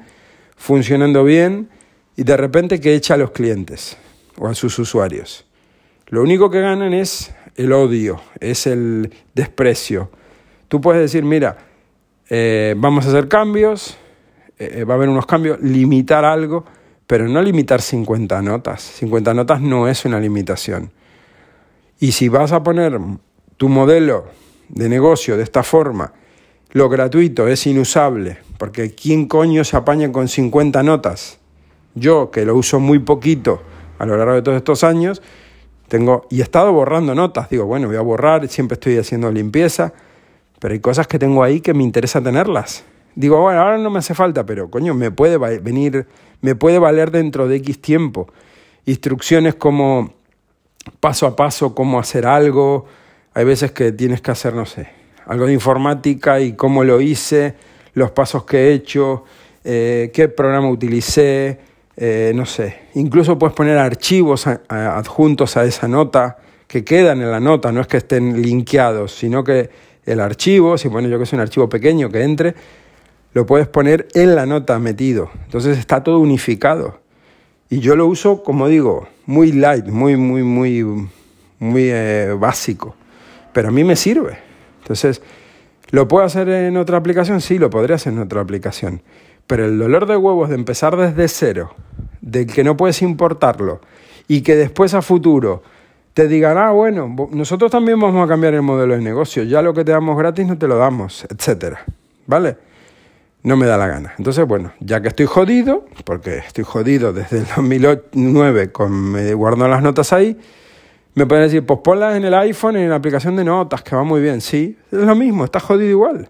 funcionando bien, y de repente que echa a los clientes o a sus usuarios. Lo único que ganan es el odio, es el desprecio. Tú puedes decir, mira, eh, vamos a hacer cambios, eh, va a haber unos cambios, limitar algo, pero no limitar 50 notas. 50 notas no es una limitación. Y si vas a poner tu modelo de negocio de esta forma, lo gratuito es inusable, porque ¿quién coño se apaña con 50 notas? Yo, que lo uso muy poquito a lo largo de todos estos años, tengo y he estado borrando notas. Digo, bueno, voy a borrar, siempre estoy haciendo limpieza, pero hay cosas que tengo ahí que me interesa tenerlas. Digo, bueno, ahora no me hace falta, pero coño, me puede venir, me puede valer dentro de X tiempo. Instrucciones como paso a paso cómo hacer algo. Hay veces que tienes que hacer, no sé, algo de informática y cómo lo hice, los pasos que he hecho, eh, qué programa utilicé, eh, no sé. Incluso puedes poner archivos adjuntos a esa nota que quedan en la nota, no es que estén linkeados, sino que el archivo, si pones yo que es un archivo pequeño que entre, lo puedes poner en la nota metido. Entonces está todo unificado. Y yo lo uso, como digo, muy light, muy, muy, muy, muy eh, básico. Pero a mí me sirve. Entonces, ¿lo puedo hacer en otra aplicación? Sí, lo podría hacer en otra aplicación. Pero el dolor de huevos de empezar desde cero, de que no puedes importarlo y que después a futuro te digan, ah, bueno, nosotros también vamos a cambiar el modelo de negocio, ya lo que te damos gratis no te lo damos, etcétera. ¿Vale? No me da la gana. Entonces, bueno, ya que estoy jodido, porque estoy jodido desde el 2009 con me guardo las notas ahí, me pueden decir, pues ponlas en el iPhone, en la aplicación de notas, que va muy bien. Sí, es lo mismo, está jodido igual.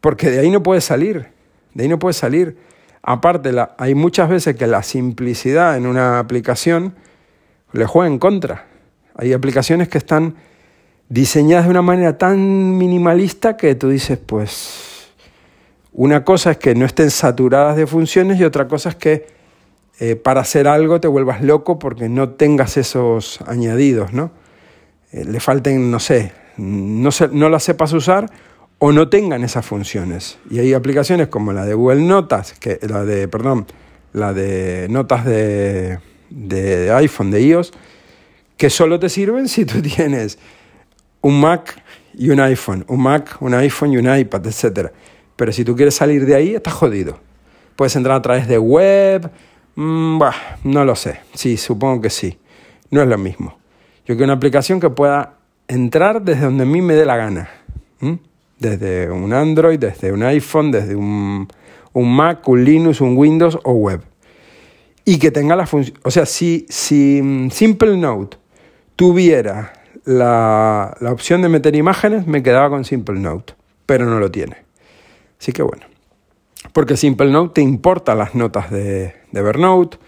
Porque de ahí no puedes salir. De ahí no puedes salir. Aparte, la, hay muchas veces que la simplicidad en una aplicación le juega en contra. Hay aplicaciones que están diseñadas de una manera tan minimalista que tú dices, pues, una cosa es que no estén saturadas de funciones y otra cosa es que eh, para hacer algo te vuelvas loco porque no tengas esos añadidos, ¿no? Eh, le falten, no sé, no, se, no las sepas usar o no tengan esas funciones. Y hay aplicaciones como la de Google Notas, que la de, perdón, la de notas de, de iPhone, de iOS, que solo te sirven si tú tienes un Mac y un iPhone, un Mac, un iPhone y un iPad, etc. Pero si tú quieres salir de ahí, estás jodido. Puedes entrar a través de web, mm, no lo sé, sí, supongo que sí, no es lo mismo. Yo quiero una aplicación que pueda entrar desde donde a mí me dé la gana, desde un Android, desde un iPhone, desde un, un Mac, un Linux, un Windows o web. Y que tenga la función, o sea, si, si mm, Simple Note tuviera la, opción de meter imágenes, me quedaba con Simple Note, pero no lo tiene. Así que bueno, porque Simple Note te importa las notas de, de Evernote.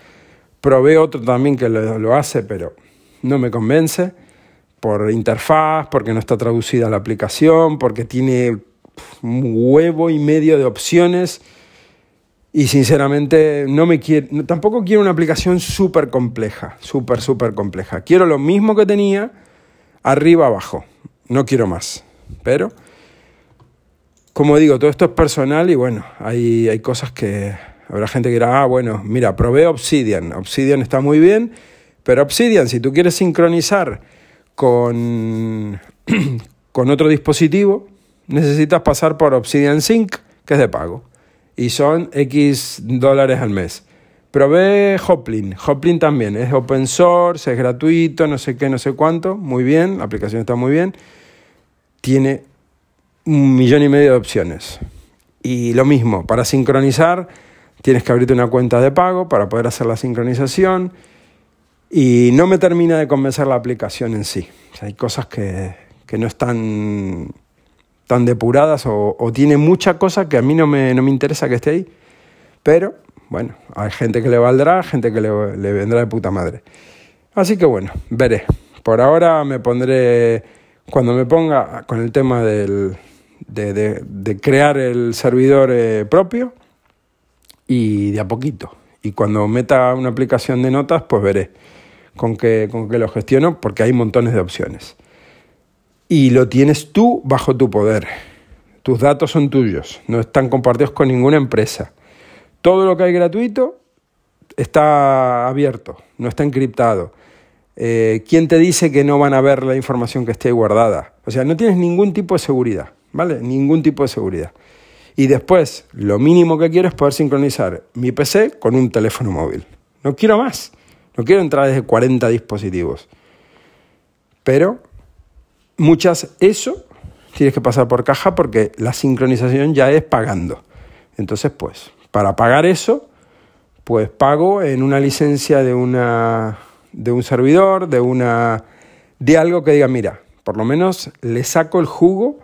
Probé otro también que lo, hace, pero no me convence por interfaz, porque no está traducida la aplicación, porque tiene un huevo y medio de opciones y sinceramente no me quiero, tampoco quiero una aplicación súper compleja, súper, súper compleja. Quiero lo mismo que tenía, arriba, abajo. No quiero más. Pero, como digo, todo esto es personal y bueno, hay, hay cosas que habrá gente que dirá, ah, bueno, mira, probé Obsidian. Obsidian está muy bien, pero Obsidian, si tú quieres sincronizar con, con otro dispositivo, necesitas pasar por Obsidian Sync, que es de pago y son X dólares al mes. Probé Hoplin. Hoplin también es open source, es gratuito, no sé qué, no sé cuánto. Muy bien, la aplicación está muy bien. Tiene un millón y medio de opciones. Y lo mismo, para sincronizar tienes que abrirte una cuenta de pago para poder hacer la sincronización. Y no me termina de convencer la aplicación en sí. hay cosas que, que no están tan depuradas o, tiene mucha cosa que a mí no me, no me interesa que esté ahí. Pero, bueno, hay gente que le valdrá, gente que le, le vendrá de puta madre. Así que bueno, veré. Por ahora me pondré, cuando me ponga con el tema del, de, de, crear el servidor eh, propio y de a poquito. Y cuando meta una aplicación de notas, pues veré con qué, con lo gestiono, porque hay montones de opciones y lo tienes tú bajo tu poder. Tus datos son tuyos, no están compartidos con ninguna empresa. Todo lo que hay gratuito está abierto, no está encriptado. Eh, ¿Quién te dice que no van a ver la información que esté guardada? O sea, no tienes ningún tipo de seguridad, ¿vale? Ningún tipo de seguridad. Y después, lo mínimo que quiero es poder sincronizar mi PC con un teléfono móvil. No quiero más. No quiero entrar desde 40 dispositivos. Pero muchas eso tienes que pasar por caja porque la sincronización ya es pagando. Entonces, pues, para pagar eso, pues pago en una licencia de una de un servidor, de una de algo que diga, mira, por lo menos le saco el jugo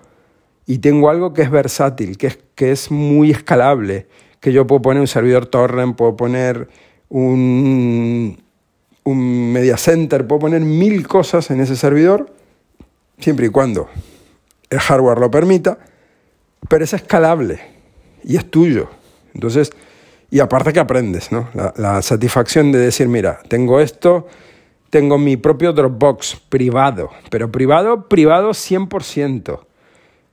y tengo algo que es versátil, que es, que es muy escalable, que yo puedo poner un servidor torrent, puedo poner un, un media center, puedo poner mil cosas en ese servidor siempre y cuando el hardware lo permita, pero es escalable y es tuyo. Entonces, y aparte que aprendes, ¿no? La, satisfacción de decir, mira, tengo esto, tengo mi propio Dropbox privado, pero privado, privado 100%.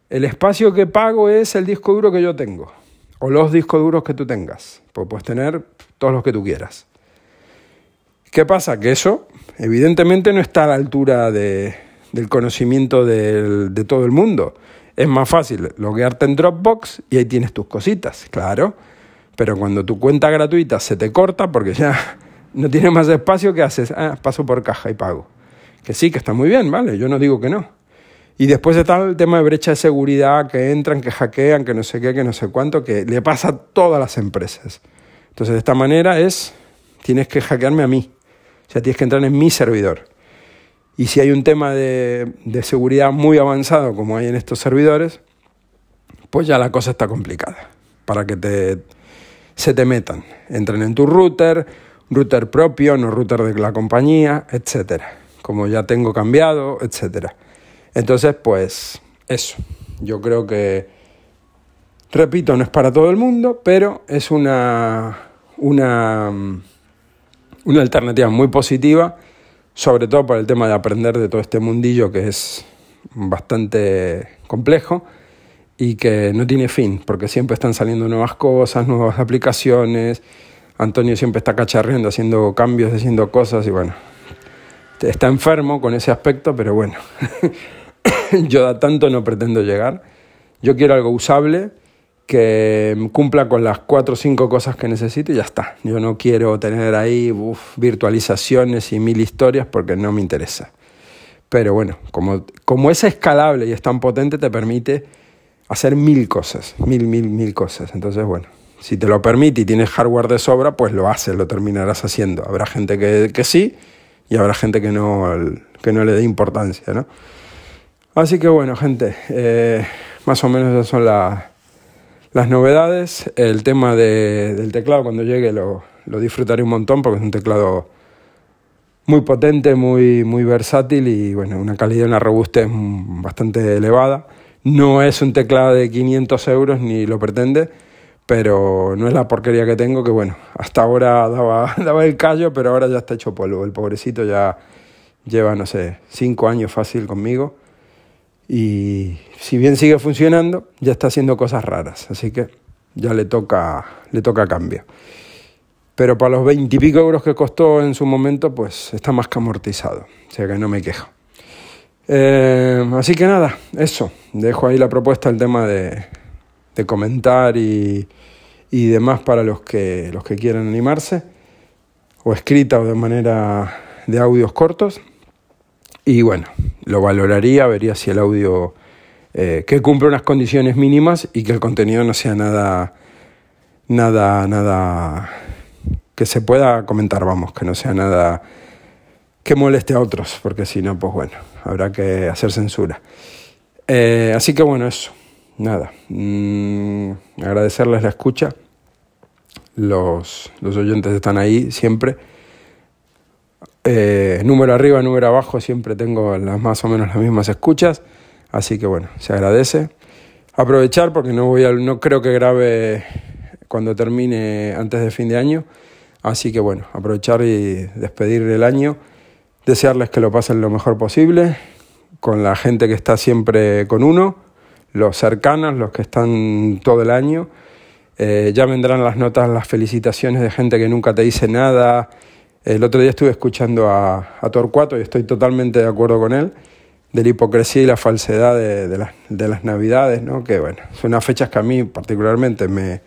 El espacio que pago es el disco duro que yo tengo, o los discos duros que tú tengas, pues puedes tener todos los que tú quieras. ¿Qué pasa? Que eso, evidentemente, no está a la altura de, del conocimiento de todo el mundo. Es más fácil loguearte en Dropbox y ahí tienes tus cositas, claro. Pero cuando tu cuenta gratuita se te corta porque ya no tiene más espacio, ¿qué haces? Ah, paso por caja y pago. Que sí, que está muy bien, ¿vale? Yo no digo que no. Y después está el tema de brecha de seguridad, que entran, que hackean, que no sé qué, que no sé cuánto, que le pasa a todas las empresas. Entonces, de esta manera es, tienes que hackearme a mí. O sea, tienes que entrar en mi servidor. Y si hay un tema de, de seguridad muy avanzado, como hay en estos servidores, pues ya la cosa está complicada. Para que te, se te metan. Entren en tu router, router propio, no router de la compañía, etcétera. Como ya tengo cambiado, etcétera. Entonces, pues eso. Yo creo que, repito, no es para todo el mundo, pero es una, una, una alternativa muy positiva, sobre todo por el tema de aprender de todo este mundillo que es bastante complejo y que no tiene fin, porque siempre están saliendo nuevas cosas, nuevas aplicaciones. Antonio siempre está cacharreando, haciendo cambios, haciendo cosas y bueno, está enfermo con ese aspecto, pero bueno, yo a tanto no pretendo llegar. Yo quiero algo usable que cumpla con las cuatro o cinco cosas que necesito y ya está. Yo no quiero tener ahí virtualizaciones y mil historias porque no me interesa. Pero bueno, como, como es escalable y es tan potente, te permite hacer mil cosas, mil, mil, mil cosas. Entonces, bueno, si te lo permite y tienes hardware de sobra, pues lo haces, lo terminarás haciendo. Habrá gente que, que sí y habrá gente que no, que no le dé importancia, ¿no? Así que bueno, gente, eh, más o menos esas son las novedades. El tema del teclado cuando llegue lo, disfrutaré un montón porque es un teclado muy potente, muy, muy versátil y bueno, una calidad, una robustez bastante elevada. No es un teclado de 500 euros ni lo pretende, pero no es la porquería que tengo, que bueno, hasta ahora daba, daba el callo, pero ahora ya está hecho polvo. El pobrecito ya lleva, no sé, 5 años fácil conmigo y si bien sigue funcionando, ya está haciendo cosas raras, así que ya le toca, le toca cambio. Pero para los veintipico euros que costó en su momento, pues está más que amortizado, o sea que no me quejo. Eh, así que nada, eso, dejo ahí la propuesta, el tema de, de comentar y, y demás para los que, los que quieran animarse, o escrita o de manera de audios cortos. Y bueno, lo valoraría, vería si el audio eh, que cumple unas condiciones mínimas y que el contenido no sea nada, nada, nada que se pueda comentar, vamos, que no sea nada que moleste a otros, porque si no, pues bueno, habrá que hacer censura. Eh, así que bueno, eso, nada, mm, agradecerles la escucha, los, los oyentes están ahí siempre eh, número arriba, número abajo, siempre tengo las más o menos las mismas escuchas. Así que bueno, se agradece. Aprovechar porque no, voy a, no creo que grabe cuando termine antes de fin de año. Así que bueno, aprovechar y despedir el año. Desearles que lo pasen lo mejor posible con la gente que está siempre con uno, los cercanos, los que están todo el año. Eh, ya vendrán las notas, las felicitaciones de gente que nunca te dice nada el otro día estuve escuchando a, Torcuato y estoy totalmente de acuerdo con él, de la hipocresía y la falsedad de, las, de las Navidades, ¿no? que bueno, son unas fechas que a mí particularmente me,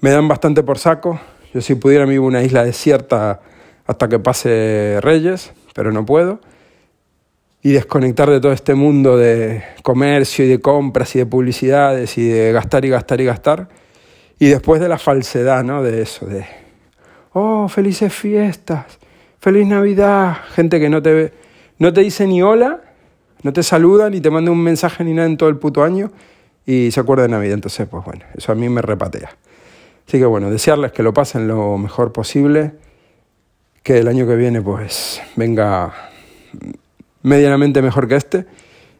me dan bastante por saco. Yo si pudiera a una isla desierta hasta que pase Reyes, pero no puedo. Y desconectar de todo este mundo de comercio y de compras y de publicidades y de gastar y gastar y gastar. Y después de la falsedad, ¿no? De eso, de oh, felices fiestas, feliz Navidad, gente que no te, no te dice ni hola, no te saluda, ni te manda un mensaje ni nada en todo el puto año y se acuerda de Navidad. Entonces, pues bueno, eso a mí me repatea. Así que bueno, desearles que lo pasen lo mejor posible, que el año que viene pues venga medianamente mejor que este.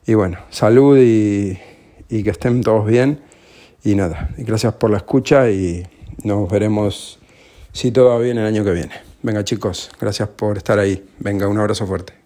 Y bueno, salud y, y que estén todos bien. Y nada, y gracias por la escucha y nos veremos si todo va bien el año que viene. Venga chicos, gracias por estar ahí. Venga, un abrazo fuerte.